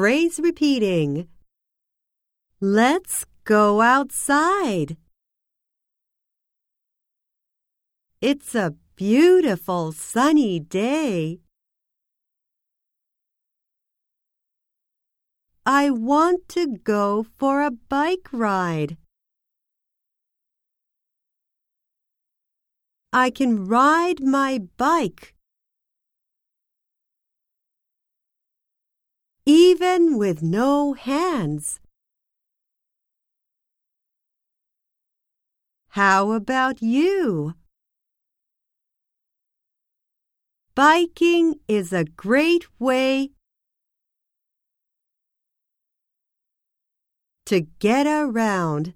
phrase repeating. Let's go outside. It's a beautiful sunny day. I want to go for a bike ride. I can ride my bike. Even with no hands. How about you? Biking is a great way to get around.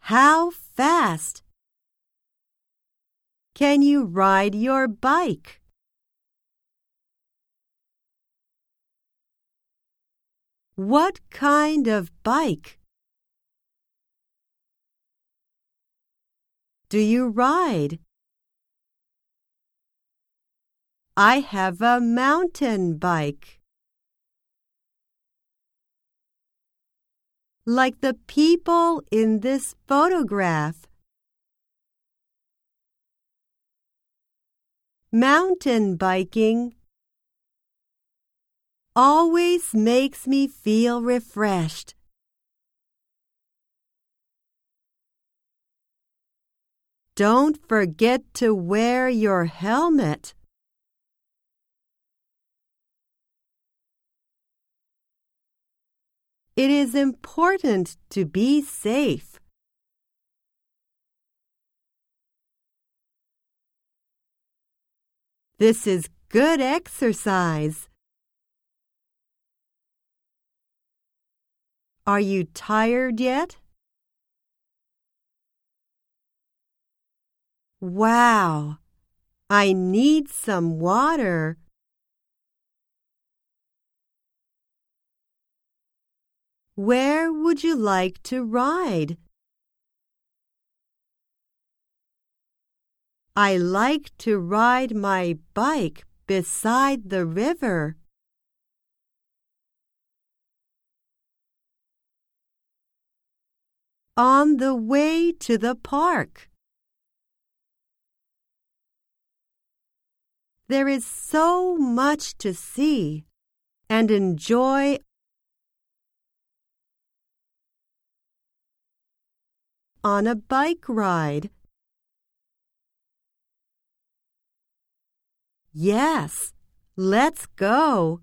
How fast can you ride your bike? What kind of bike do you ride? I have a mountain bike. Like the people in this photograph. Mountain biking always makes me feel refreshed. Don't forget to wear your helmet. It is important to be safe. This is good exercise. Are you tired yet? Wow! I need some water. Where would you like to ride? I like to ride my bike beside the river. On the way to the park. There is so much to see and enjoy on a bike ride. Yes, let's go.